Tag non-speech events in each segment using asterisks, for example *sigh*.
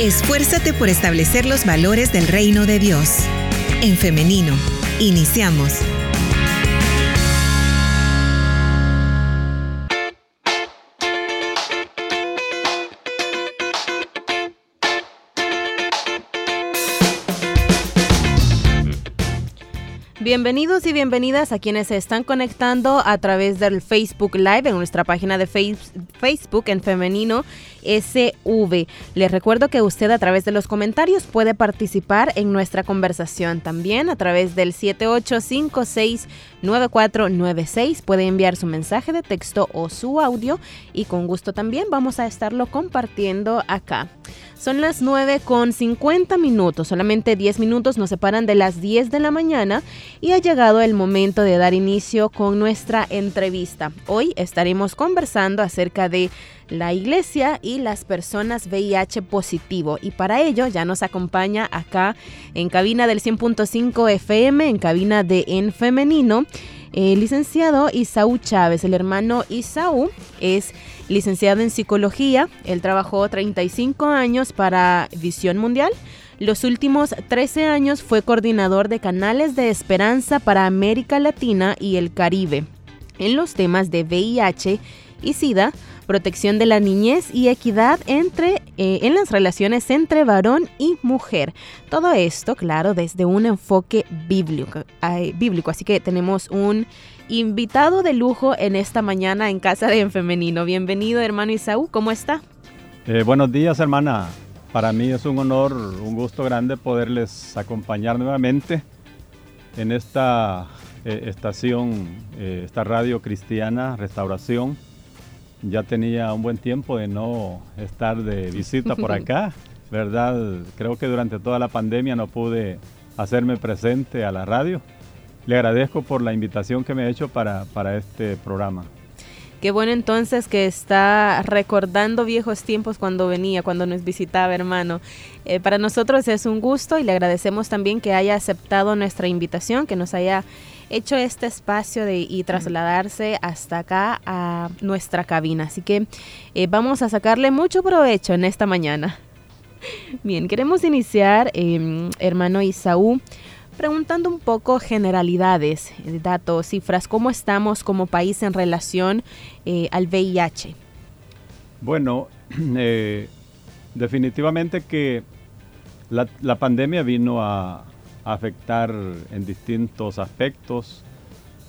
Esfuérzate por establecer los valores del reino de Dios. En femenino, iniciamos. Bienvenidos y bienvenidas a quienes se están conectando a través del Facebook Live en nuestra página de Facebook en femenino SV. Les recuerdo que usted a través de los comentarios puede participar en nuestra conversación también a través del 78569496. Puede enviar su mensaje de texto o su audio y con gusto también vamos a estarlo compartiendo acá. Son las 9 con 50 minutos, solamente 10 minutos nos separan de las 10 de la mañana y ha llegado el momento de dar inicio con nuestra entrevista. Hoy estaremos conversando acerca de la iglesia y las personas VIH positivo. Y para ello ya nos acompaña acá en cabina del 100.5 FM, en cabina de En Femenino, el licenciado Isaú Chávez. El hermano Isaú es licenciado en psicología. Él trabajó 35 años para Visión Mundial. Los últimos 13 años fue coordinador de canales de esperanza para América Latina y el Caribe en los temas de VIH y SIDA, protección de la niñez y equidad entre, eh, en las relaciones entre varón y mujer. Todo esto, claro, desde un enfoque bíblico, bíblico. Así que tenemos un invitado de lujo en esta mañana en Casa de En Femenino. Bienvenido, hermano Isaú, ¿cómo está? Eh, buenos días, hermana. Para mí es un honor, un gusto grande poderles acompañar nuevamente en esta eh, estación, esta radio cristiana, Restauración ya tenía un buen tiempo de no estar de visita por *laughs* acá, ¿verdad? Creo que durante toda la pandemia no pude hacerme presente a la radio. Le agradezco por la invitación que me ha hecho para, para este programa. Qué bueno entonces que está recordando viejos tiempos cuando venía, cuando nos visitaba, hermano. Eh, para nosotros es un gusto y le agradecemos también que haya aceptado nuestra invitación, que nos haya hecho este espacio de, y trasladarse hasta acá a nuestra cabina. Así que eh, vamos a sacarle mucho provecho en esta mañana. *laughs* Bien, queremos iniciar, em, hermano Isaú, preguntando un poco generalidades, eh, datos, cifras, cómo estamos como país en relación eh, al VIH. Bueno, *clears throat* definitivamente que la pandemia vino a, afectar en distintos aspectos,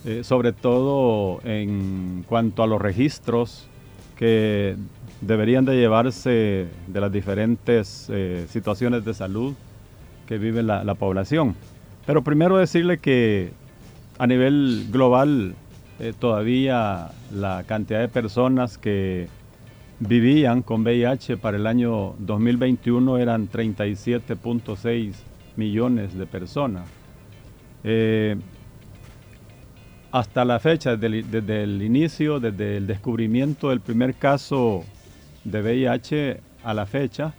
eh, sobre todo en cuanto a los registros que deberían de llevarse de las diferentes eh, situaciones de salud que vive la, población. Pero primero decirle que a nivel global eh, todavía la cantidad de personas que vivían con VIH para el año 2021 eran 37.6 millones de personas. Eh, hasta la fecha, desde el, inicio, desde el descubrimiento del primer caso de VIH a la fecha,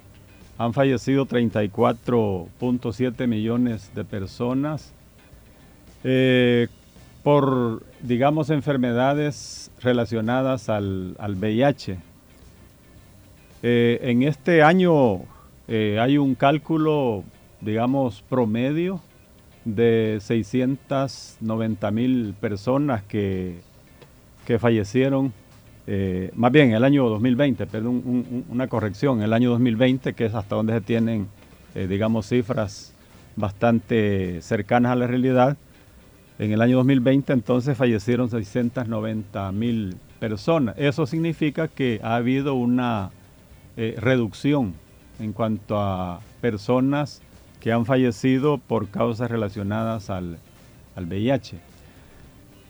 han fallecido 34.7 millones de personas eh, por, digamos, enfermedades relacionadas al, VIH. Eh, en este año hay un cálculo digamos, promedio de 690 mil personas que, que fallecieron, eh, más bien el año 2020, perdón, una corrección, el año 2020, que es hasta donde se tienen, eh, digamos, cifras bastante cercanas a la realidad. En el año 2020 entonces fallecieron 690 mil personas. Eso significa que ha habido una eh, reducción en cuanto a personas que han fallecido por causas relacionadas al, VIH.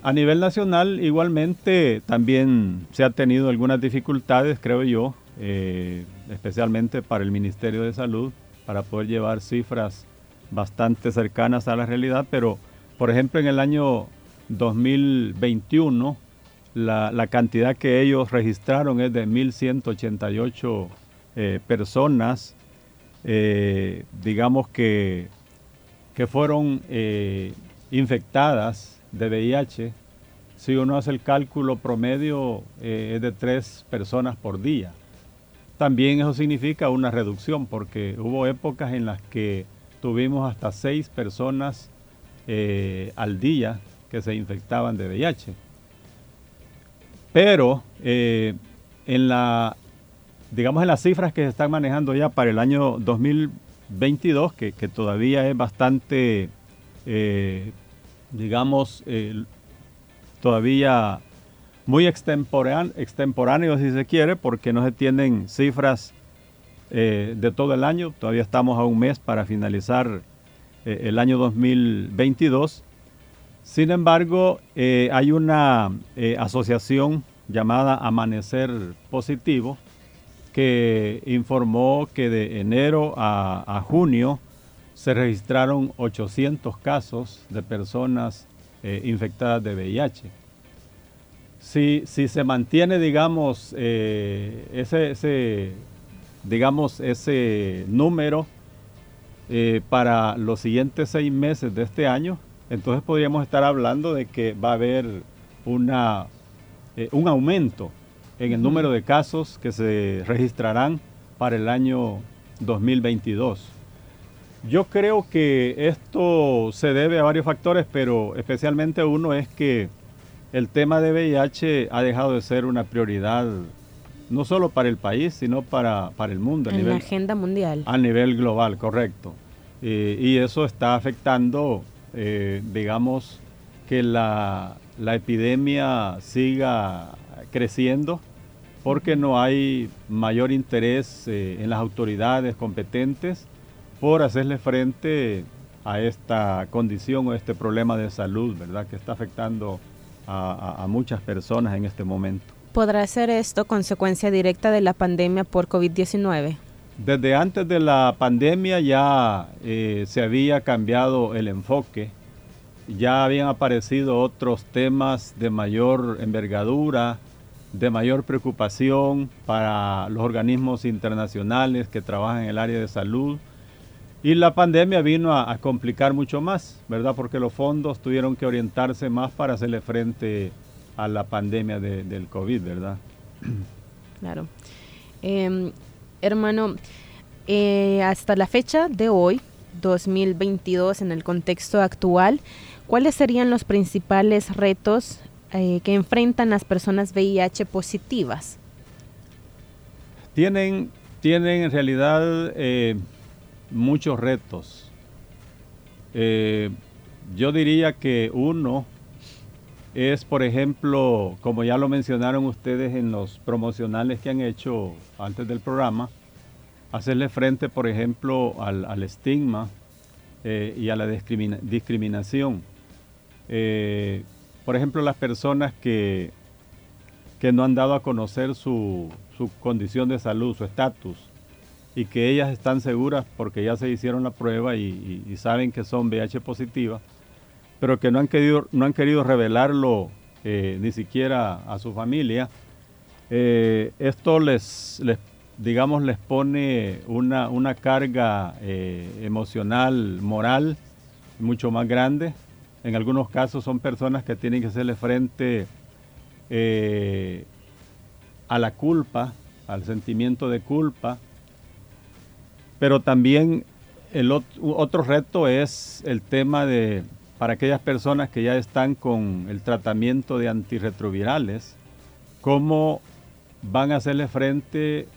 A nivel nacional, igualmente, también se han tenido algunas dificultades, creo yo, eh, especialmente para el Ministerio de Salud, para poder llevar cifras bastante cercanas a la realidad, pero, por ejemplo, en el año 2021, la, cantidad que ellos registraron es de 1.188 eh, personas eh, digamos que, que fueron eh, infectadas de VIH, si uno hace el cálculo promedio eh, es de tres personas por día. también eso significa una reducción, porque hubo épocas en las que tuvimos hasta seis personas al día que se infectaban de VIH. Pero en la, digamos en las cifras que se están manejando ya para el año 2022, que, todavía es bastante, eh, digamos, todavía muy extemporáneo, si se quiere, porque no se tienen cifras eh, de todo el año. Todavía estamos a un mes para finalizar eh, el año 2022. Sin embargo, hay una asociación llamada Amanecer Positivo que informó que de enero a, junio se registraron 800 casos de personas infectadas de VIH si, si se mantiene, digamos, eh, ese, digamos, ese número eh, para los siguientes seis meses de este año, entonces podríamos estar hablando de que va a haber una, eh, un aumento en el número de casos que se registrarán para el año 2022. Yo creo que esto se debe a varios factores, pero especialmente uno es que el tema de VIH ha dejado de ser una prioridad no solo para el país, sino para, para el mundo. En la agenda mundial. A nivel global, correcto. y eso está afectando, eh, digamos, que la, epidemia siga creciendo porque no hay mayor interés eh, en las autoridades competentes por hacerle frente a esta condición o este problema de salud, ¿verdad? Que está afectando a, muchas personas en este momento. ¿Podrá ser esto consecuencia directa de la pandemia por COVID-19? Desde antes de la pandemia ya eh, se había cambiado el enfoque, ya habían aparecido otros temas de mayor envergadura, de mayor preocupación para los organismos internacionales que trabajan en el área de salud, y la pandemia vino a, complicar mucho más, ¿verdad? Porque los fondos tuvieron que orientarse más para hacerle frente a la pandemia del COVID, ¿verdad? Claro. Em, hermano, eh, hasta la fecha de hoy, 2022, en el contexto actual, ¿cuáles serían los principales retos eh, que enfrentan las personas VIH positivas? Tienen, tienen en realidad eh, muchos retos. Eh, yo diría que uno es, por ejemplo, como ya lo mencionaron ustedes en los promocionales que han hecho antes del programa, hacerle frente, por ejemplo, al, estigma eh, y a la discriminación. Eh, por ejemplo, las personas que, que no han dado a conocer su, su condición de salud, su estatus, y que ellas están seguras porque ya se hicieron la prueba y, saben que son VIH positivas, pero que no han querido, no han querido revelarlo eh, ni siquiera a su familia. Eh, esto les, les, digamos, les pone una, una carga emocional, moral, mucho más grande. En algunos casos son personas que tienen que hacerle frente a la culpa, al sentimiento de culpa, pero también el otro, reto es el tema de, para aquellas personas que ya están con el tratamiento de antirretrovirales, cómo van a hacerle frente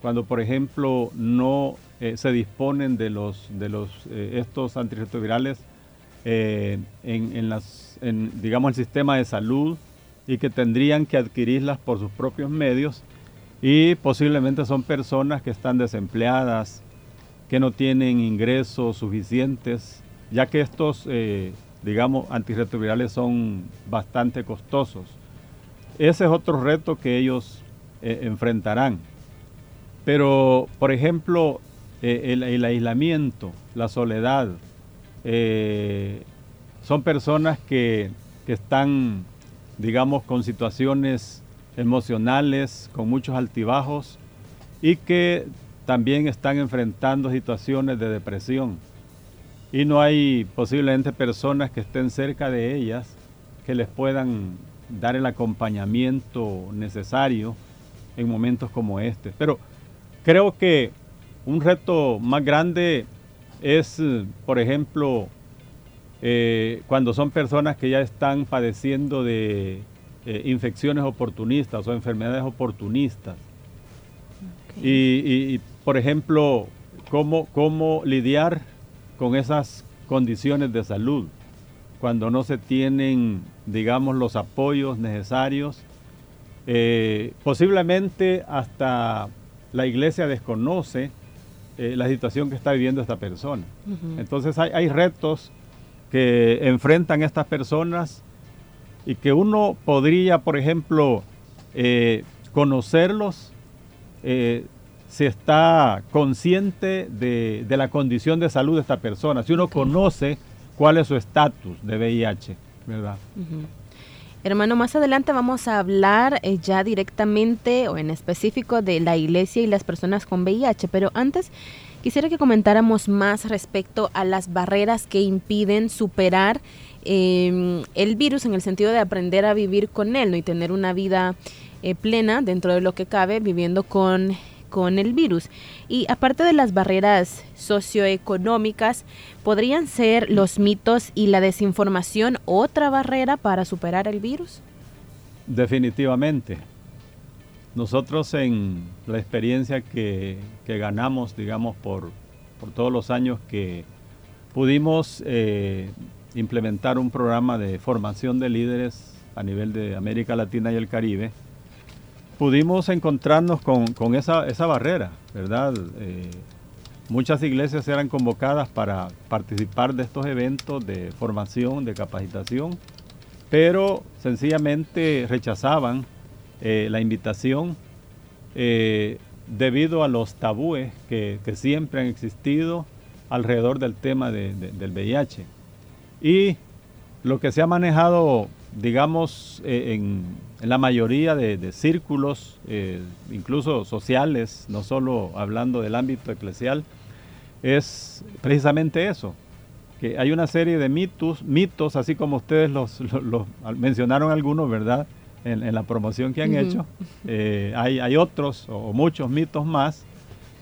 cuando, por ejemplo, no eh, se disponen de los de los eh, estos antirretrovirales eh, en, digamos, el sistema de salud y que tendrían que adquirirlas por sus propios medios y posiblemente son personas que están desempleadas, que no tienen ingresos suficientes, ya que estos, eh, digamos, antirretrovirales son bastante costosos. Ese es otro reto que ellos eh, enfrentarán. Pero, por ejemplo, el, aislamiento, la soledad, son personas que, que están, digamos, con situaciones emocionales, con muchos altibajos y que también están enfrentando situaciones de depresión y no hay posiblemente personas que estén cerca de ellas que les puedan dar el acompañamiento necesario en momentos como este. Pero creo que un reto más grande es, por ejemplo, eh, cuando son personas que ya están padeciendo de eh, infecciones oportunistas o enfermedades oportunistas. Y, por ejemplo, cómo, cómo lidiar con esas condiciones de salud cuando no se tienen, digamos, los apoyos necesarios. Eh, posiblemente hasta la iglesia desconoce la situación que está viviendo esta persona. Entonces hay, hay retos que enfrentan estas personas y que uno podría, por ejemplo, eh, conocerlos eh, si está consciente de, la condición de salud de esta persona, si uno conoce cuál es su estatus de VIH, ¿verdad? Hermano, más adelante vamos a hablar eh, ya directamente o en específico de la iglesia y las personas con VIH, pero antes Quisiera que comentáramos más respecto a las barreras que impiden superar em, el virus en el sentido de aprender a vivir con él ¿no? y tener una vida eh, plena dentro de lo que cabe viviendo con, con el virus. Y aparte de las barreras socioeconómicas, ¿podrían ser los mitos y la desinformación otra barrera para superar el virus? Definitivamente. Nosotros en la experiencia que, ganamos, digamos, por, todos los años que pudimos eh, implementar un programa de formación de líderes a nivel de América Latina y el Caribe, pudimos encontrarnos con, esa, barrera, ¿verdad? Eh, muchas iglesias eran convocadas para participar de estos eventos de formación, de capacitación, pero sencillamente rechazaban eh, la invitación eh, debido a los tabúes que, siempre han existido alrededor del tema del VIH. Y lo que se ha manejado, digamos, eh, en, la mayoría de, círculos, incluso sociales, no solo hablando del ámbito eclesial, es precisamente eso, que hay una serie de mitos, mitos así como ustedes los *laughs* mencionaron algunos, ¿verdad? en, la promoción que han hecho. Eh, hay, hay, otros o muchos mitos más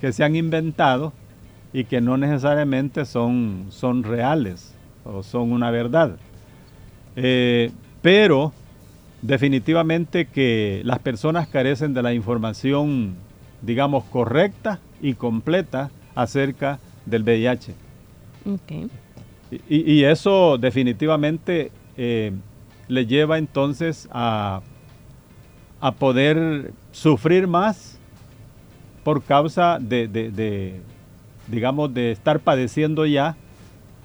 que se han inventado y que no necesariamente son, son reales o son una verdad. Eh, pero definitivamente que las personas carecen de la información, digamos, correcta y completa acerca del VIH. Y, eso definitivamente eh, le lleva entonces a, a poder sufrir más por causa de, digamos, de estar padeciendo ya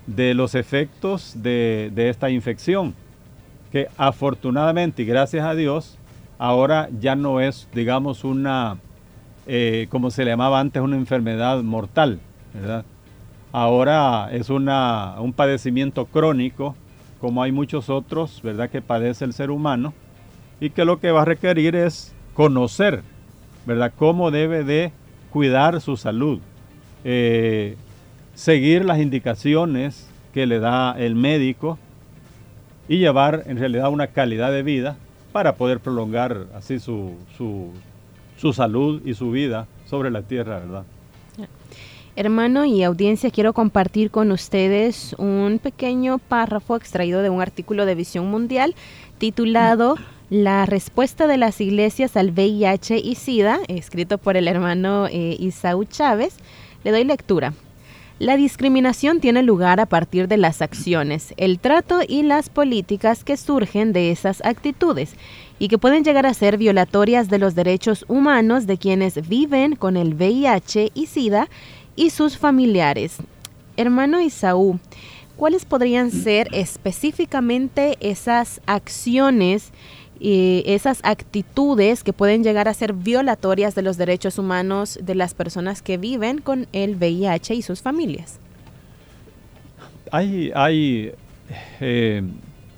de los efectos de, esta infección, que afortunadamente y gracias a Dios, ahora ya no es, digamos, una, eh, como se le llamaba antes, una enfermedad mortal, ¿verdad? Ahora es una, un padecimiento crónico como hay muchos otros, ¿verdad?, que padece el ser humano y que lo que va a requerir es conocer, ¿verdad?, cómo debe de cuidar su salud, eh, seguir las indicaciones que le da el médico y llevar en realidad una calidad de vida para poder prolongar así su, su, su salud y su vida sobre la tierra, ¿verdad? Hermano y audiencia, quiero compartir con ustedes un pequeño párrafo extraído de un artículo de Visión Mundial titulado *clears throat* La respuesta de las iglesias al VIH y SIDA, escrito por el hermano eh, Isaú Chávez. Le doy lectura. La discriminación tiene lugar a partir de las acciones, el trato y las políticas que surgen de esas actitudes y que pueden llegar a ser violatorias de los derechos humanos de quienes viven con el VIH y SIDA y sus familiares. Hermano Isaú, ¿cuáles podrían ser específicamente esas acciones y esas actitudes que pueden llegar a ser violatorias de los derechos humanos de las personas que viven con el VIH y sus familias? Hay, hay eh,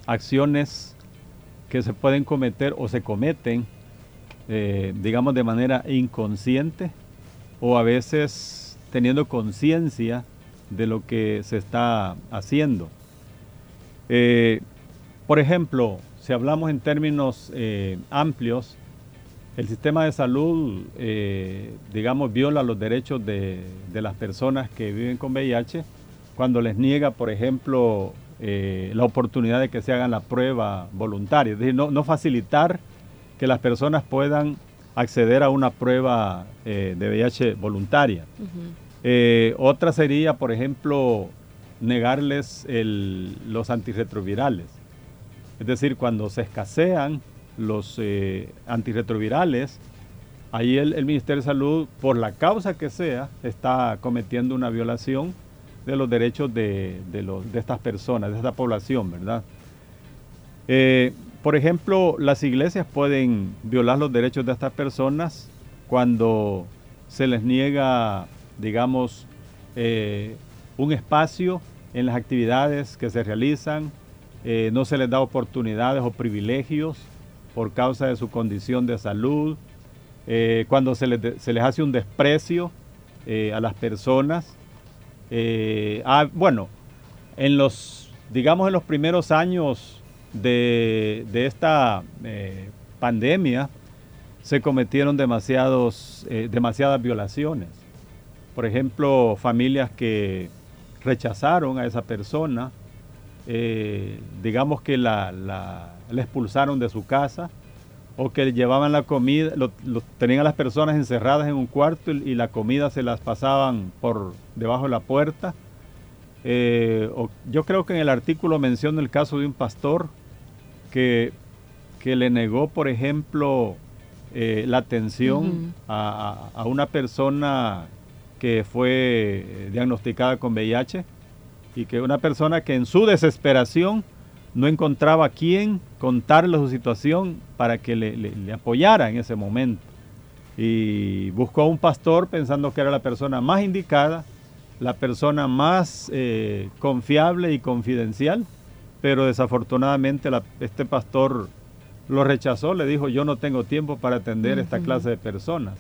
acciones que se pueden cometer o se cometen, eh, digamos, de manera inconsciente o a veces teniendo conciencia de lo que se está haciendo. Eh, por ejemplo, si hablamos en términos eh, amplios, el sistema de salud, eh, digamos, viola los derechos de, las personas que viven con VIH cuando les niega, por ejemplo, eh, la oportunidad de que se hagan la prueba voluntaria. Es decir, no, facilitar que las personas puedan acceder a una prueba de VIH voluntaria. otra sería, por ejemplo, negarles los antirretrovirales. Es decir, cuando se escasean los eh, antirretrovirales, ahí el, Ministerio de Salud, por la causa que sea, está cometiendo una violación de los derechos de, de, estas personas, de esta población, ¿verdad? Eh, por ejemplo, las iglesias pueden violar los derechos de estas personas cuando se les niega, digamos, eh, un espacio en las actividades que se realizan, eh, no se les da oportunidades o privilegios por causa de su condición de salud, eh, cuando se les, hace un desprecio eh, a las personas. Ah, bueno, en los, digamos en los primeros años de, de esta pandemia, se cometieron demasiados, demasiadas violaciones. Por ejemplo, familias que rechazaron a esa persona, eh, digamos que la, la, expulsaron de su casa o que llevaban la comida, lo, tenían a las personas encerradas en un cuarto y, la comida se las pasaban por debajo de la puerta. Eh, yo creo que en el artículo menciona el caso de un pastor que, que le negó, por ejemplo, eh, la atención a, a, una persona que fue diagnosticada con VIH y que una persona que en su desesperación no encontraba a quién contarle su situación para que le, apoyara en ese momento. Y buscó a un pastor pensando que era la persona más indicada, la persona más eh, confiable y confidencial, pero desafortunadamente este pastor lo rechazó, le dijo yo no tengo tiempo para atender esta clase de personas.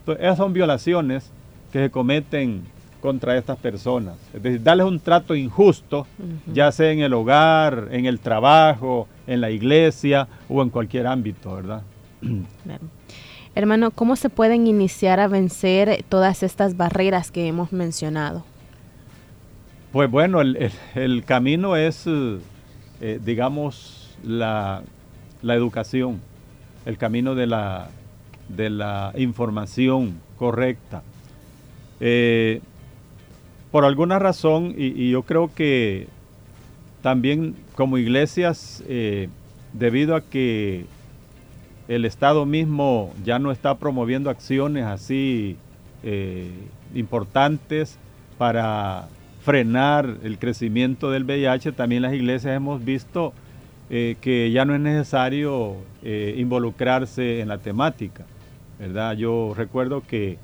Entonces, esas son violaciones que se cometen contra estas personas. Es decir, darles un trato injusto, ya sea en el hogar, en el trabajo, en la iglesia o en cualquier ámbito, ¿verdad? Hermano, ¿cómo se pueden iniciar a vencer todas estas barreras que hemos mencionado? Pues bueno, el, camino es, eh, digamos, la, la, educación, el camino de la, de la información correcta, eh, por alguna razón, y, yo creo que también como iglesias, eh, debido a que el Estado mismo ya no está promoviendo acciones así eh, importantes para frenar el crecimiento del VIH, también las iglesias hemos visto que ya no es necesario involucrarse en la temática, ¿verdad? Yo recuerdo que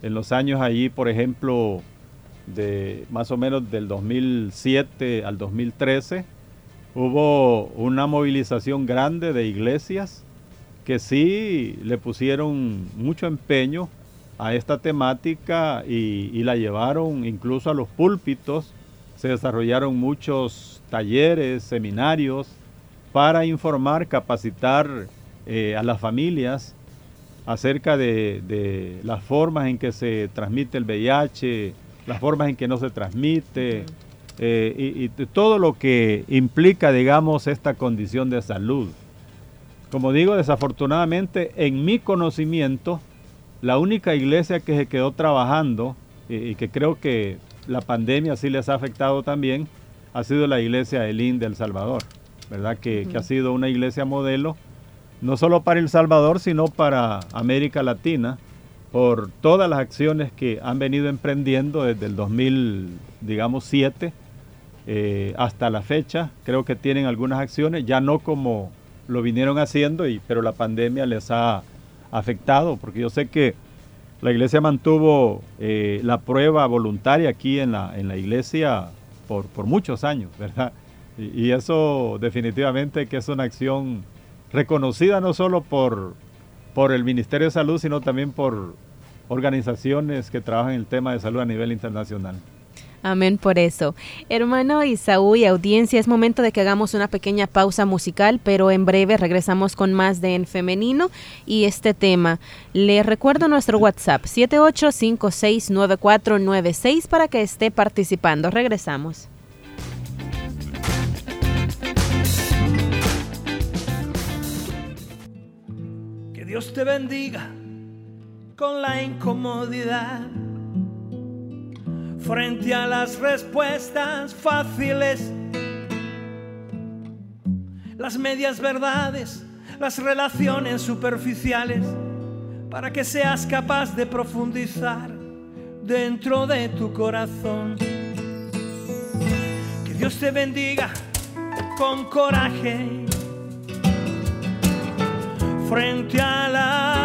en los años allí, por ejemplo, de más o menos del 2007 al 2013, hubo una movilización grande de iglesias que sí le pusieron mucho empeño a esta temática y, la llevaron incluso a los púlpitos. Se desarrollaron muchos talleres, seminarios para informar, capacitar eh, a las familias acerca de, las formas en que se transmite el VIH, las formas en que no se transmite eh, y, todo lo que implica, digamos, esta condición de salud. Como digo, desafortunadamente, en mi conocimiento, la única iglesia que se quedó trabajando y, que creo que la pandemia sí les ha afectado también, ha sido la iglesia Elín de El Salvador, ¿verdad? Que, que ha sido una iglesia modelo no solo para El Salvador, sino para América Latina, por todas las acciones que han venido emprendiendo desde el 2007 eh, hasta la fecha. Creo que tienen algunas acciones, ya no como lo vinieron haciendo, pero la pandemia les ha afectado, porque yo sé que la iglesia mantuvo eh, la prueba voluntaria aquí en la, en la iglesia por, por muchos años, ¿verdad? Y, y, eso definitivamente que es una acción reconocida no solo por, por el Ministerio de Salud, sino también por organizaciones que trabajan en el tema de salud a nivel internacional. Amén por eso. Hermano Isaú y audiencia, es momento de que hagamos una pequeña pausa musical, pero en breve regresamos con más de En Femenino y este tema. Le recuerdo nuestro WhatsApp 78569496 para que esté participando. Regresamos. Que Dios te bendiga con la incomodidad frente a las respuestas fáciles, las medias verdades, las relaciones superficiales, para que seas capaz de profundizar dentro de tu corazón. Que Dios te bendiga con coraje frente a la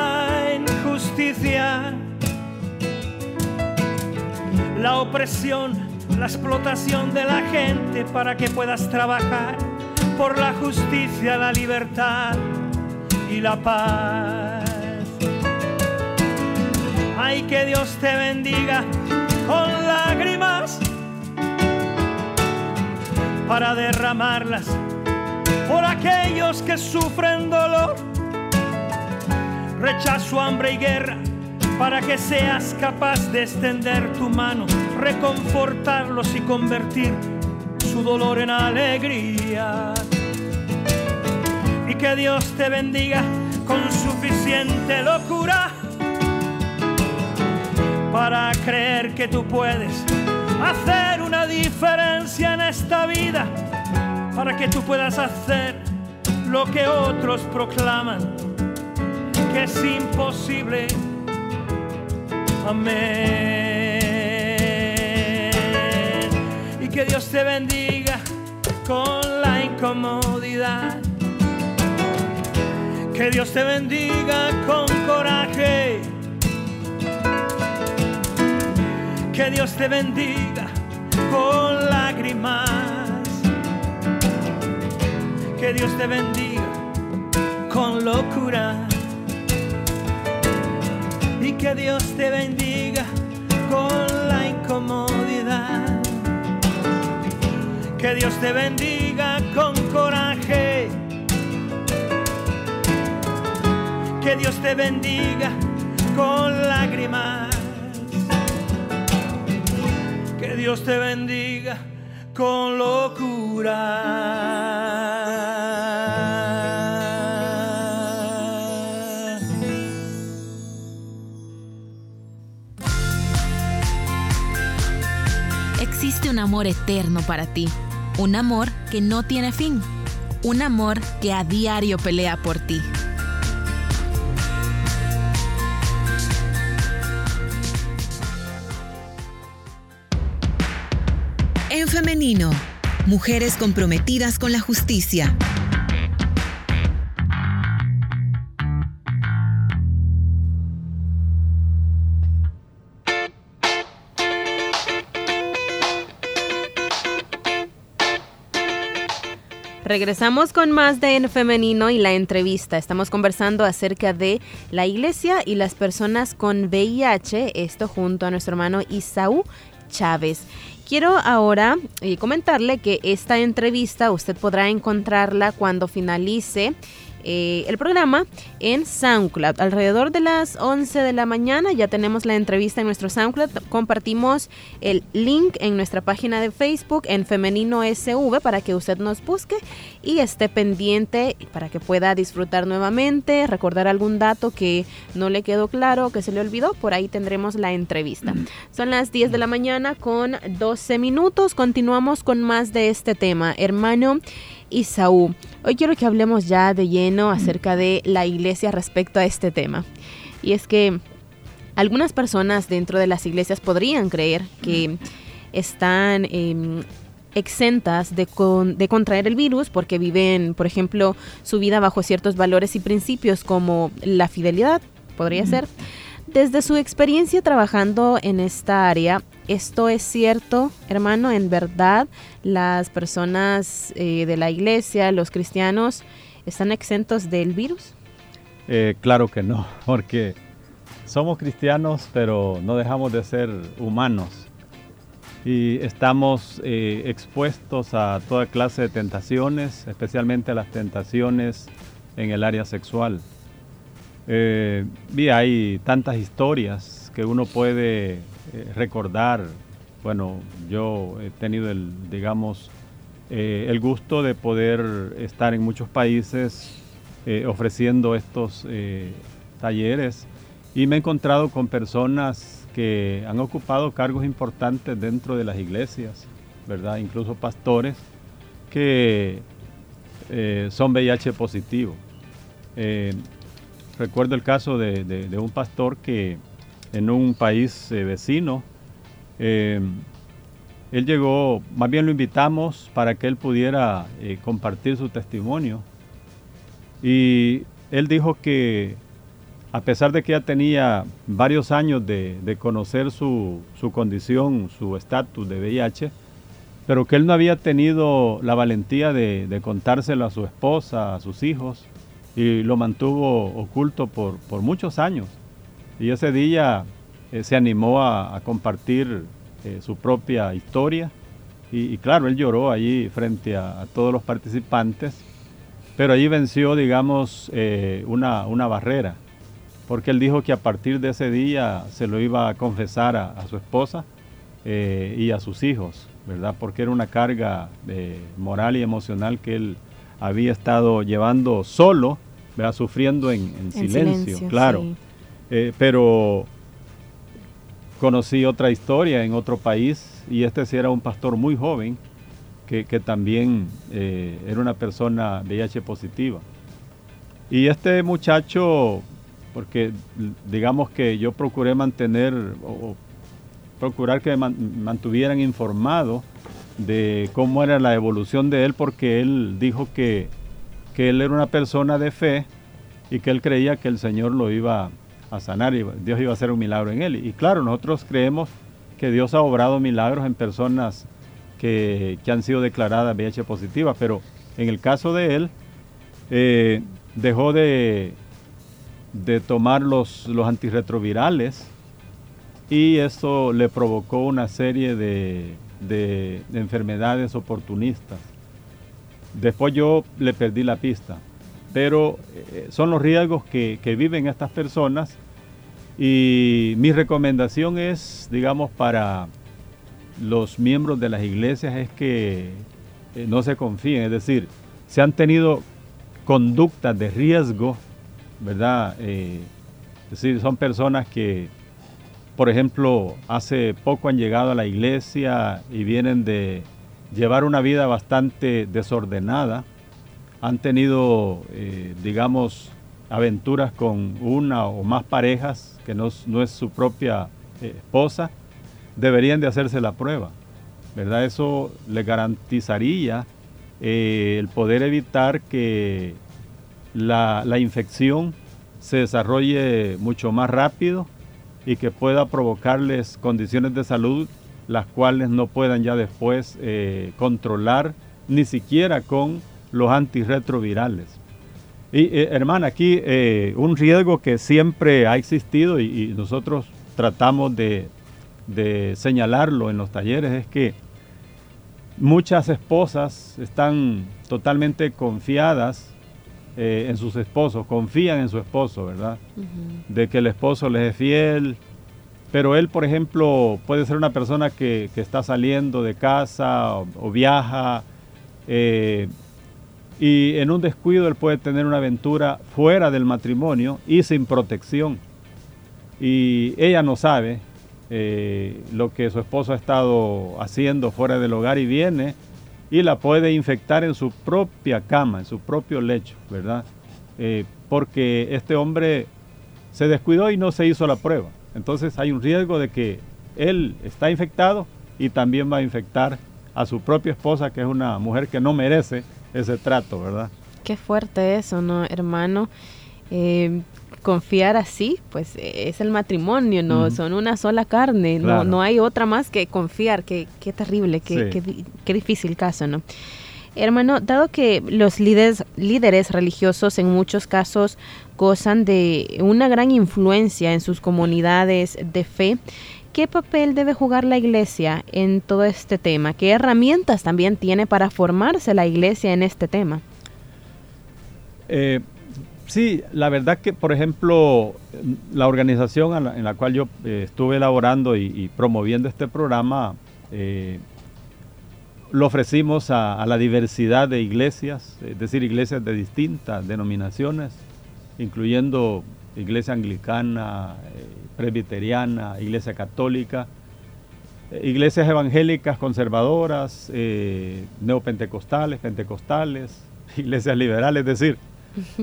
la opresión, la explotación de la gente para que puedas trabajar. Por la justicia, la libertad y la paz. Ay, que Dios te bendiga con lágrimas para derramarlas por aquellos que sufren dolor, rechazo, hambre y guerra para que seas capaz de extender tu mano, reconfortarlos y convertir su dolor en alegría. Y que Dios te bendiga con suficiente locura para creer que tú puedes hacer una diferencia en esta vida, para que tú puedas hacer lo que otros proclaman que es imposible Amén. Y que Dios te bendiga con la incomodidad. Que Dios te bendiga con coraje. Que Dios te bendiga con lágrimas. Que Dios te bendiga con locura y que Dios te bendiga con la incomodidad. Que Dios te bendiga con coraje. Que Dios te bendiga con lágrimas. Que Dios te bendiga con locura. Amor eterno para ti, un amor que no tiene fin, un amor que a diario pelea por ti. En femenino, mujeres comprometidas con la justicia. Regresamos con más de En Femenino y la entrevista. Estamos conversando acerca de la iglesia y las personas con VIH, esto junto a nuestro hermano Isaú Chávez. Quiero ahora eh, comentarle que esta entrevista usted podrá encontrarla cuando finalice eh, el programa en SoundCloud. Alrededor de las 11 de la mañana ya tenemos la entrevista en nuestro SoundCloud. Compartimos el link en nuestra página de Facebook en Femenino SV para que usted nos busque y esté pendiente para que pueda disfrutar nuevamente, recordar algún dato que no le quedó claro, que se le olvidó. Por ahí tendremos la entrevista. Son las 10 de la mañana con 12 minutos. Continuamos con más de este tema. Hermano, Isaú. Hoy quiero que hablemos ya de lleno acerca de la iglesia respecto a este tema. Y es que algunas personas dentro de las iglesias podrían creer que están em, exentas de, de, contraer el virus porque viven, por ejemplo, su vida bajo ciertos valores y principios como la fidelidad, podría ser. Desde su experiencia trabajando en esta área, ¿esto es cierto, hermano? ¿En verdad las personas eh, de la iglesia, los cristianos, están exentos del virus? Eh, claro que no, *laughs* porque somos cristianos, pero no dejamos de ser humanos. y estamos eh, expuestos a toda clase de tentaciones, especialmente a las tentaciones en el área sexual. Eh, y hay tantas historias que uno puede eh, recordar. Bueno, yo he tenido el, digamos, el gusto de poder estar en muchos países ofreciendo estos talleres y me he encontrado con personas que han ocupado cargos importantes dentro de las iglesias, ¿verdad? Incluso pastores que eh, son VIH positivo. Eh, recuerdo el caso de, un pastor que en un país eh, vecino, él llegó, más bien lo invitamos para que él pudiera compartir su testimonio. Y él dijo que a pesar de que ya tenía varios años de, conocer su, condición, su estatus de VIH, pero que él no había tenido la valentía de, contárselo a su esposa, a sus hijos, y lo mantuvo oculto por, muchos años. Y ese día eh, se animó a, compartir eh, su propia historia, y, claro, él lloró allí frente a, todos los participantes, pero allí venció, digamos, eh, una, una barrera porque él dijo que a partir de ese día se lo iba a confesar a, su esposa y a sus hijos, ¿verdad? Porque era una carga de moral y emocional que él había estado llevando solo, ¿verdad? Sufriendo en, silencio, claro. Eh, pero conocí otra historia en otro país y este sí era un pastor muy joven que, también eh, era una persona VIH positiva. Y este muchacho porque digamos que yo procuré mantener o, procurar que me mantuvieran informado de cómo era la evolución de él, porque él dijo que, que él era una persona de fe y que él creía que el Señor lo iba a sanar y Dios iba a hacer un milagro en él. Y claro, nosotros creemos que Dios ha obrado milagros en personas que, que han sido declaradas VIH positivas, pero en el caso de él, eh, dejó de, de tomar los, los antirretrovirales y eso le provocó una serie de, enfermedades oportunistas. Después yo le perdí la pista, pero eh, son los riesgos que, viven estas personas. Y mi recomendación es, digamos, para los miembros de las iglesias es que eh, no se confíen, es decir, se han tenido conductas de riesgo ¿verdad? Eh, es decir, son personas que, por ejemplo, hace poco han llegado a la iglesia y vienen de llevar una vida bastante desordenada, han tenido, eh, digamos, aventuras con una o más parejas que no, es su propia eh, esposa, deberían de hacerse la prueba, ¿verdad? Eso le garantizaría el poder evitar que la, infección se desarrolle mucho más rápido y que pueda provocarles condiciones de salud las cuales no puedan ya después eh, controlar ni siquiera con los antirretrovirales. Y eh, hermana, aquí eh, un riesgo que siempre ha existido y, nosotros tratamos de, de, señalarlo en los talleres es que muchas esposas están totalmente confiadas eh, en sus esposos, confían en su esposo, ¿verdad? De que el esposo les es fiel. Pero él, por ejemplo, puede ser una persona que, está saliendo de casa o, viaja eh, y en un descuido él puede tener una aventura fuera del matrimonio y sin protección. Y ella no sabe eh, lo que su esposo ha estado haciendo fuera del hogar y viene y la puede infectar en su propia cama, en su propio lecho, ¿verdad? Eh, porque este hombre se descuidó y no se hizo la prueba. Entonces hay un riesgo de que él está infectado y también va a infectar a su propia esposa, que es una mujer que no merece ese trato, ¿verdad? Qué fuerte eso, ¿no, hermano? Eh, confiar así, pues es el matrimonio, ¿no? Son una sola carne, no, no hay otra más que confiar, qué, qué terrible, qué, qué, difícil caso, ¿no? Hermano, dado que los líderes, líderes religiosos en muchos casos gozan de una gran influencia en sus comunidades de fe, ¿Qué papel debe jugar la iglesia en todo este tema? ¿Qué herramientas también tiene para formarse la iglesia en este tema? Eh, sí, la verdad que, por ejemplo, la organización en la, cual yo eh, estuve elaborando y, promoviendo este programa, eh, lo ofrecimos a, la diversidad de iglesias, es decir, iglesias de distintas denominaciones, incluyendo iglesia anglicana, presbiteriana, iglesia católica, iglesias evangélicas conservadoras, neopentecostales, pentecostales, *laughs* iglesias liberales, es decir,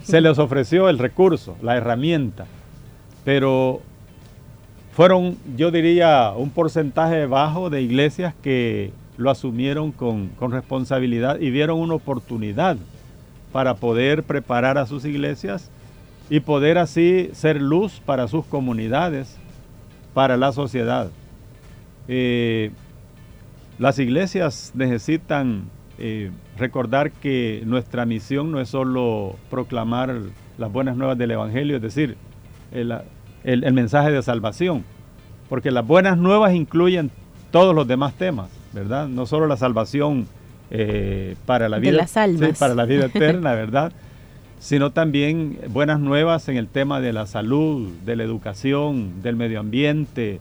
se les ofreció el recurso, la herramienta, pero fueron, yo diría, un porcentaje bajo de iglesias que lo asumieron con, responsabilidad y vieron una oportunidad para poder preparar a sus iglesias y poder así ser luz para sus comunidades, para la sociedad. Eh, las iglesias necesitan eh, recordar que nuestra misión no es solo proclamar las buenas nuevas del Evangelio, es decir, el, mensaje de salvación, porque las buenas nuevas incluyen todos los demás temas, ¿verdad? No solo la salvación eh, para la vida, para la vida *laughs* eterna, ¿verdad? Sino también buenas nuevas en el tema de la salud, de la educación, del medio ambiente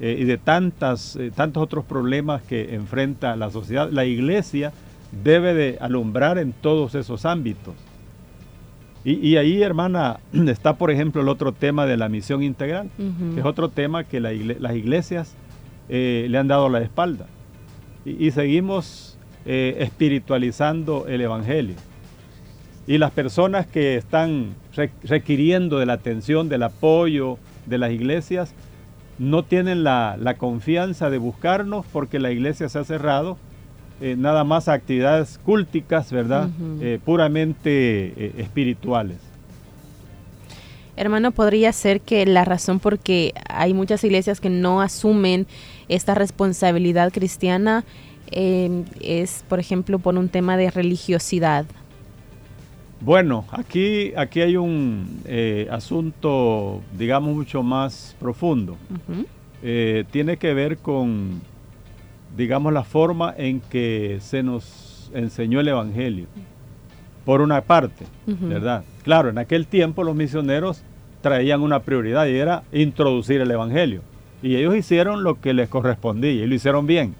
eh, y de tantas, tantos otros problemas que enfrenta la sociedad. La iglesia debe de alumbrar en todos esos ámbitos. Y, ahí, hermana, *clears throat* está, por ejemplo, el otro tema de la misión integral, que es otro tema que las iglesias eh, le han dado la espalda. Y, seguimos eh, espiritualizando el Evangelio. Y las personas que están requiriendo de la atención, del apoyo de las iglesias, no tienen la, la confianza de buscarnos porque la iglesia se ha cerrado eh, nada más actividades cúlticas, ¿verdad? Eh, puramente eh, espirituales. Hermano, podría ser que la razón por que hay muchas iglesias que no asumen esta responsabilidad cristiana es, por ejemplo, por un tema de religiosidad. Bueno, aquí, aquí hay un asunto, digamos, mucho más profundo. tiene que ver con digamos, la forma en que se nos enseñó el Evangelio. Por una parte, ¿verdad? Claro, en aquel tiempo los misioneros traían una prioridad y era introducir el Evangelio. Y ellos hicieron lo que les correspondía y lo hicieron bien.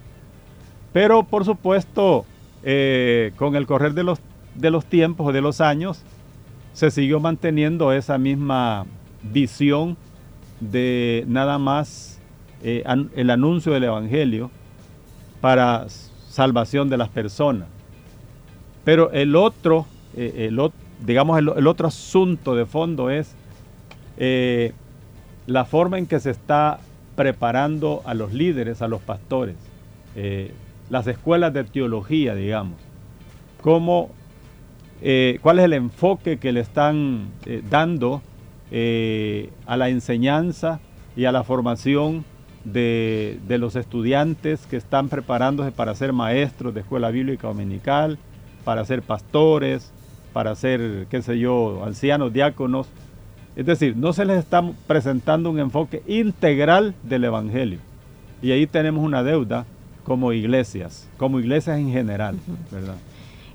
Pero por supuesto, eh, con el correr de los, de los tiempos o de los años, se siguió manteniendo esa misma visión de nada más eh, el anuncio del Evangelio para salvación de las personas. Pero el otro, eh, digamos, el, otro asunto de fondo es eh, la forma en que se está preparando a los líderes, a los pastores, las escuelas de teología, digamos, cómo, cuál es el enfoque que le están dando a la enseñanza y a la formación de, los estudiantes que están preparándose para ser maestros de escuela bíblica dominical, para ser pastores, para ser, qué sé yo, ancianos, diáconos. Es decir, no se les está presentando un enfoque integral del Evangelio. Y ahí tenemos una deuda como iglesias, como iglesias en general, ¿verdad?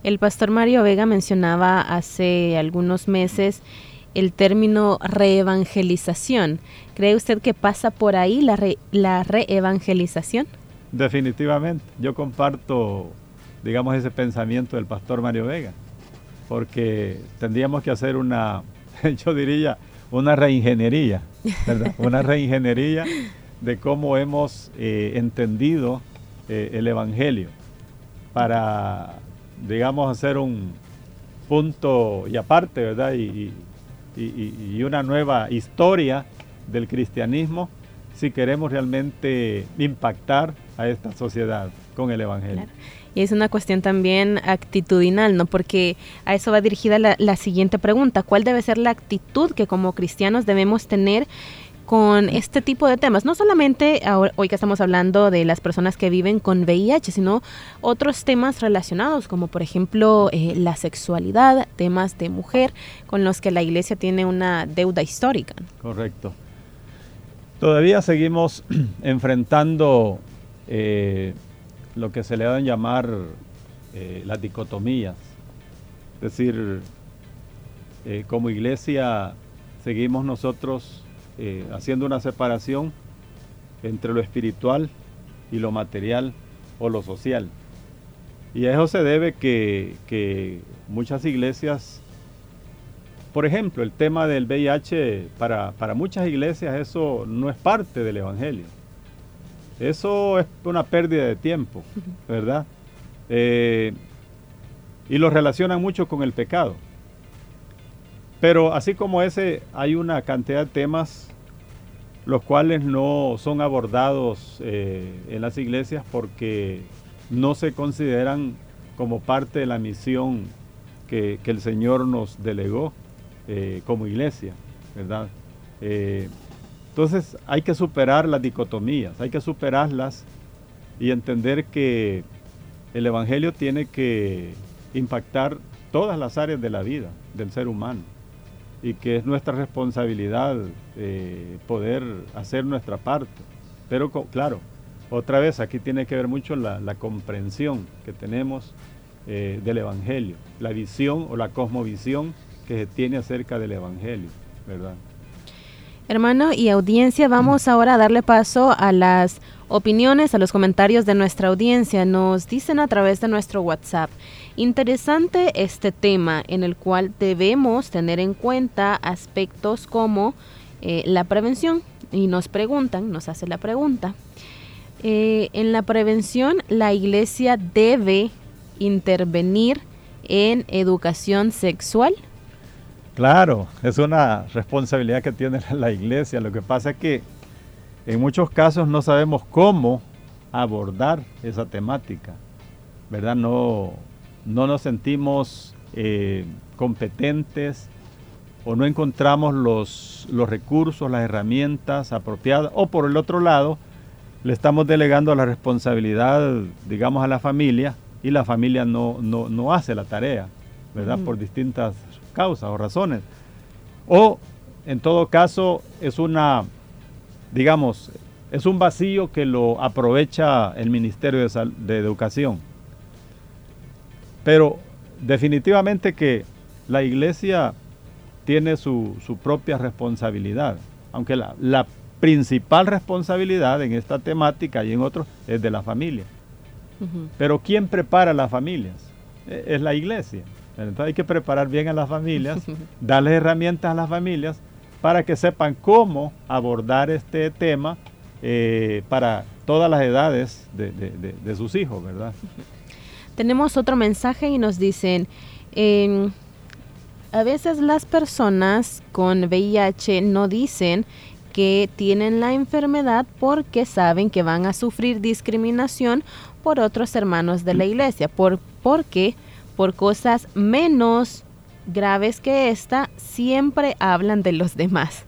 El pastor Mario Vega mencionaba hace algunos meses el término reevangelización. ¿Cree usted que pasa por ahí la, la reevangelización? Definitivamente. Yo comparto, digamos, ese pensamiento del pastor Mario Vega, porque tendríamos que hacer una, *laughs* yo diría, una reingeniería, ¿verdad? una *laughs* reingeniería de cómo hemos eh, entendido eh, el Evangelio para, digamos, hacer un punto y aparte, ¿verdad? y, y, una nueva historia del cristianismo si queremos realmente impactar a esta sociedad con el Evangelio. Y es una cuestión también actitudinal, ¿no? Porque a eso va dirigida la, la siguiente pregunta. ¿Cuál debe ser la actitud que como cristianos debemos tener con este tipo de temas. No solamente hoy que estamos hablando de las personas que viven con VIH, sino otros temas relacionados, como por ejemplo eh, la sexualidad, temas de mujer, con los que la iglesia tiene una deuda histórica. Correcto. Todavía seguimos *clears throat* enfrentando eh, lo que se le dan llamar eh, las dicotomías. Es decir, como iglesia seguimos nosotros haciendo una separación entre lo espiritual y lo material o lo social. Y a eso se debe que, que muchas iglesias por ejemplo, el tema del VIH, para, muchas iglesias eso no es parte del Evangelio. Eso es una pérdida de tiempo, ¿verdad? Eh, y lo relacionan mucho con el pecado. Pero así como ese, hay una cantidad de temas los cuales no son abordados eh, en las iglesias porque no se consideran como parte de la misión que el Señor nos delegó. Eh, como iglesia, ¿verdad? Eh, entonces hay que superar las dicotomías, hay que superarlas y entender que el Evangelio tiene que impactar todas las áreas de la vida del ser humano y que es nuestra responsabilidad eh, poder hacer nuestra parte. Pero claro, otra vez aquí tiene que ver mucho la, comprensión que tenemos del Evangelio, la visión o la cosmovisión que se tiene acerca del Evangelio, ¿verdad? Hermano y audiencia, vamos ahora a darle paso a las opiniones, a los comentarios de nuestra audiencia. Nos dicen a través de nuestro WhatsApp. Interesante este tema en el cual debemos tener en cuenta aspectos como eh, la prevención. Y nos preguntan, nos hace la pregunta. Eh, en la prevención, la iglesia debe intervenir en educación sexual. Claro, es una responsabilidad que tiene la iglesia. Lo que pasa es que en muchos casos no sabemos cómo abordar esa temática, ¿verdad? No, no nos sentimos eh, competentes o no encontramos los, los recursos, las herramientas apropiadas, o por el otro lado, le estamos delegando la responsabilidad, digamos, a la familia y la familia no, no, hace la tarea, ¿verdad? Por distintas causas o razones. O en todo caso es una, digamos, es un vacío que lo aprovecha el Ministerio de, Educación. Pero definitivamente que la iglesia tiene su, propia responsabilidad, aunque la, la, principal responsabilidad en esta temática y en otros es de la familia. Pero ¿quién prepara las familias? E, es la iglesia. Hay que preparar bien a las familias, *laughs* darles herramientas a las familias para que sepan cómo abordar este tema eh, para todas las edades de, sus hijos, ¿verdad? *laughs* Tenemos otro mensaje y nos dicen, a veces las personas con VIH no dicen que tienen la enfermedad porque saben que van a sufrir discriminación por otros hermanos de la iglesia, por, porque por cosas menos graves que esta, siempre hablan de los demás.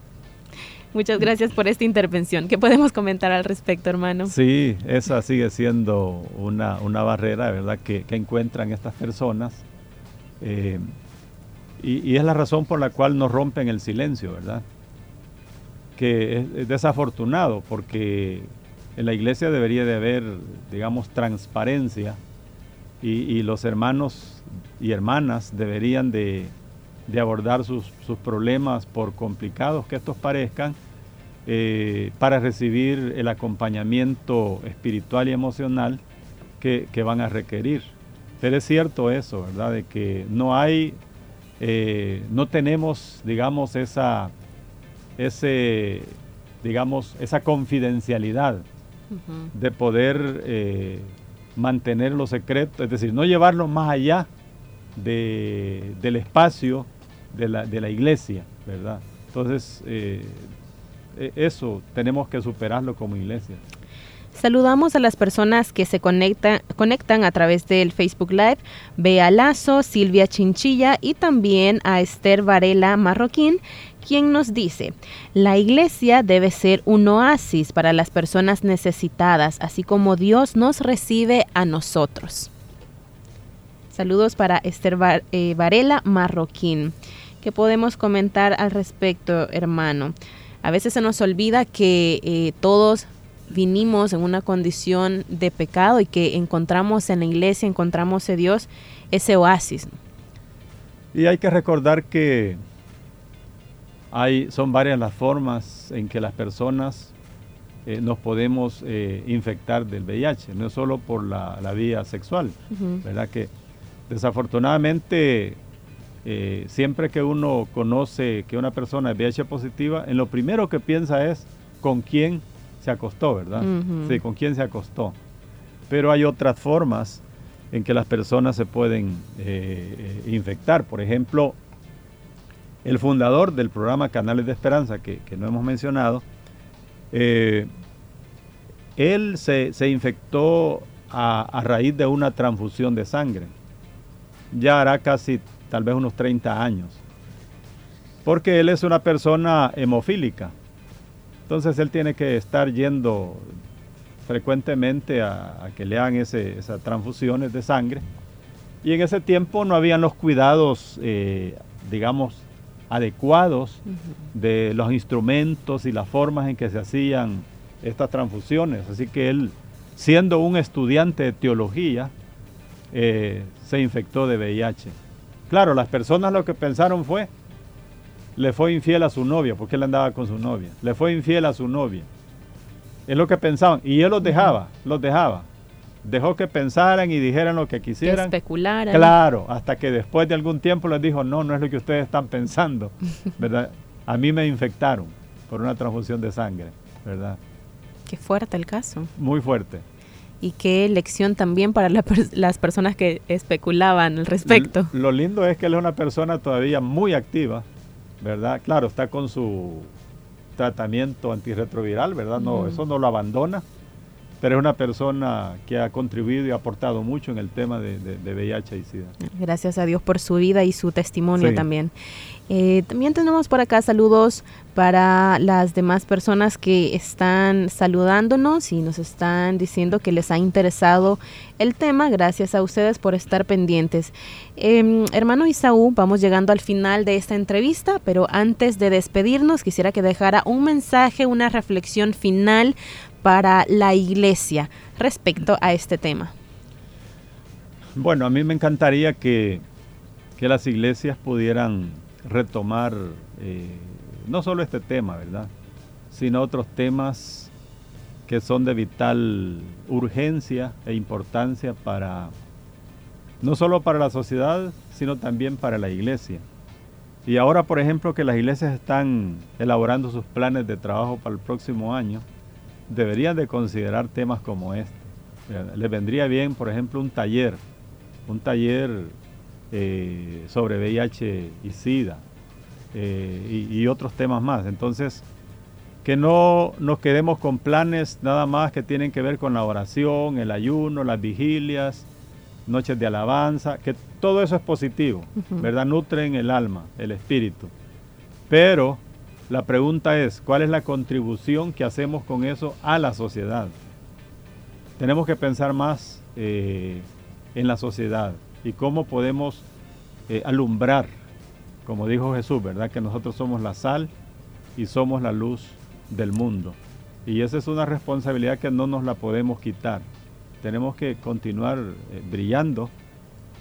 Muchas gracias por esta intervención. ¿Qué podemos comentar al respecto, hermano? Sí, esa sigue siendo una, barrera, ¿verdad?, que, encuentran estas personas. Eh, y, es la razón por la cual nos rompen el silencio, ¿verdad? Que es, es desafortunado porque en la iglesia debería de haber, digamos, transparencia y, los hermanos y hermanas deberían de, abordar sus, problemas por complicados que estos parezcan eh, para recibir el acompañamiento espiritual y emocional que, van a requerir. Pero es cierto eso, ¿verdad? De que no hay, eh, no tenemos, digamos, esa, ese, digamos, esa confidencialidad de poder eh, mantenerlo secreto, es decir, no llevarlo más allá de, del espacio de la, de la, iglesia, ¿verdad? Entonces, eh, e, eso tenemos que superarlo como iglesia. Saludamos a las personas que se conectan, conectan a través del Facebook Live, Bea Lazo, Silvia Chinchilla y también a Esther Varela Marroquín, quien nos dice, la iglesia debe ser un oasis para las personas necesitadas, así como Dios nos recibe a nosotros. Saludos para Esther eh, Varela Marroquín. ¿Qué podemos comentar al respecto, hermano? A veces se nos olvida que eh, todos vinimos en una condición de pecado y que encontramos en la iglesia, encontramos en Dios ese oasis. Y hay que recordar que hay, son varias las formas en que las personas eh, nos podemos eh, infectar del VIH, no solo por la, vía sexual, ¿verdad? Que desafortunadamente eh, siempre que uno conoce que una persona es VIH positiva, en lo primero que piensa es con quién se acostó, ¿verdad? Sí, con quién se acostó. Pero hay otras formas en que las personas se pueden infectar. Por ejemplo, el fundador del programa Canales de Esperanza, que, no hemos mencionado, eh, él se, infectó a, raíz de una transfusión de sangre. Ya hará casi tal vez unos 30 años. Porque él es una persona hemofílica. Entonces él tiene que estar yendo frecuentemente a, que le hagan esas transfusiones de sangre. Y en ese tiempo no habían los cuidados, eh, digamos, adecuados de los instrumentos y las formas en que se hacían estas transfusiones. Así que él, siendo un estudiante de teología, eh, se infectó de VIH. Claro, las personas lo que pensaron fue, le fue infiel a su novia, porque él andaba con su novia, le fue infiel a su novia. Es lo que pensaban. Y él los dejaba, los dejaba. Dejó que pensaran y dijeran lo que quisieran. Que especularan. Claro, hasta que después de algún tiempo les dijo, no, no es lo que ustedes están pensando, *laughs* ¿verdad? A mí me infectaron por una transfusión de sangre, ¿verdad? Qué fuerte el caso. Muy fuerte. Y qué lección también para las personas que especulaban al respecto. lo lindo es que él es una persona todavía muy activa, ¿verdad? Claro, está con su tratamiento antirretroviral, ¿verdad? No, eso no lo abandona, pero es una persona que ha contribuido y ha aportado mucho en el tema de, VIH y SIDA. Gracias a Dios por su vida y su testimonio también. Eh, también tenemos por acá saludos para las demás personas que están saludándonos y nos están diciendo que les ha interesado el tema. Gracias a ustedes por estar pendientes. Em, hermano Isaú, vamos llegando al final de esta entrevista, pero antes de despedirnos quisiera que dejara un mensaje, una reflexión final para la iglesia respecto a este tema. Bueno, a mí me encantaría que, que las iglesias pudieran retomar eh, no solo este tema, ¿verdad? Sino otros temas que son de vital urgencia e importancia para, no solo para la sociedad, sino también para la iglesia. Y ahora, por ejemplo, que las iglesias están elaborando sus planes de trabajo para el próximo año, deberían de considerar temas como este. Les vendría bien, por ejemplo, un taller, un taller eh, sobre VIH y SIDA eh, y, otros temas más. Entonces, que no nos quedemos con planes nada más que tienen que ver con la oración, el ayuno, las vigilias, noches de alabanza, que todo eso es positivo, ¿verdad? Nutren el alma, el espíritu. Pero la pregunta es, ¿cuál es la contribución que hacemos con eso a la sociedad? Tenemos que pensar más eh, en la sociedad y cómo podemos eh, alumbrar, como dijo Jesús, ¿verdad? Que nosotros somos la sal y somos la luz del mundo. Y esa es una responsabilidad que no nos la podemos quitar. Tenemos que continuar eh, brillando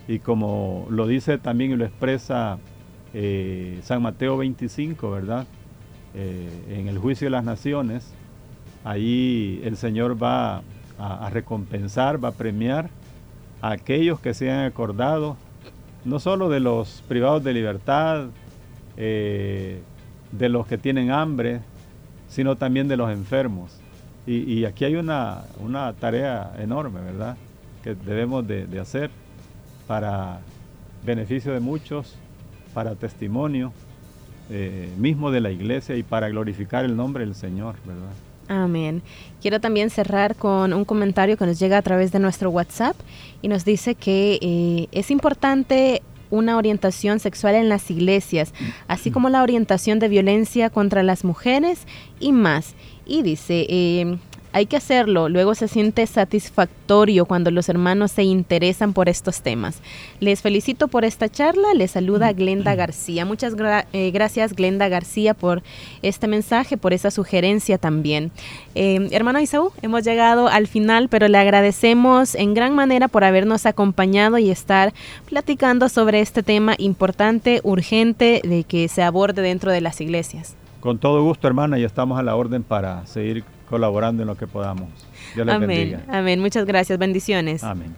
y como lo dice también y lo expresa San Mateo 25, ¿verdad? En el juicio de las naciones, ahí el Señor va a, recompensar, va a premiar a aquellos que se han acordado no solo de los privados de libertad, eh, de los que tienen hambre, sino también de los enfermos. Y, aquí hay una, tarea enorme, ¿verdad? Que debemos de, hacer para beneficio de muchos, para testimonio eh, mismo de la iglesia y para glorificar el nombre del Señor, ¿verdad? Amén. Quiero también cerrar con un comentario que nos llega a través de nuestro WhatsApp y nos dice que eh, es importante una orientación sexual en las iglesias, así como la orientación de violencia contra las mujeres y más. Y dice, eh, hay que hacerlo. Luego se siente satisfactorio cuando los hermanos se interesan por estos temas. Les felicito por esta charla. Les saluda Glenda García. Muchas eh, gracias, Glenda García, por este mensaje, por esa sugerencia también. Eh, hermano Isaú, hemos llegado al final, pero le agradecemos en gran manera por habernos acompañado y estar platicando sobre este tema importante, urgente, de que se aborde dentro de las iglesias. Con todo gusto, hermana, y estamos a la orden para seguir colaborando en lo que podamos. Dios les Amén. Amén. Muchas gracias. Bendiciones. Amén.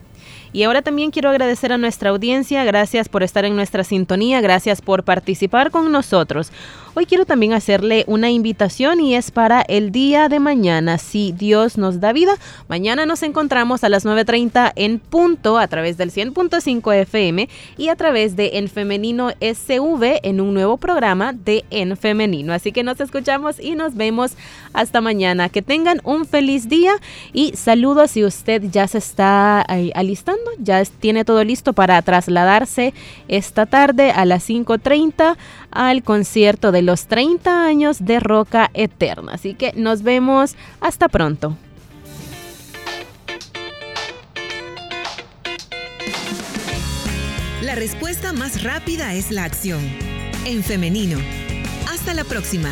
Y ahora también quiero agradecer a nuestra audiencia, gracias por estar en nuestra sintonía, gracias por participar con nosotros. Hoy quiero también hacerle una invitación y es para el día de mañana, si Dios nos da vida. Mañana nos encontramos a las 9.30 en punto a través del 100.5 FM y a través de En Femenino SV en un nuevo programa de En Femenino. Así que nos escuchamos y nos vemos hasta mañana. Que tengan un feliz día y saludos si usted ya se está alistando, ya tiene todo listo para trasladarse esta tarde a las 5.30 al concierto de los 30 años de Roca Eterna. Así que nos vemos hasta pronto. La respuesta más rápida es la acción. En femenino. Hasta la próxima.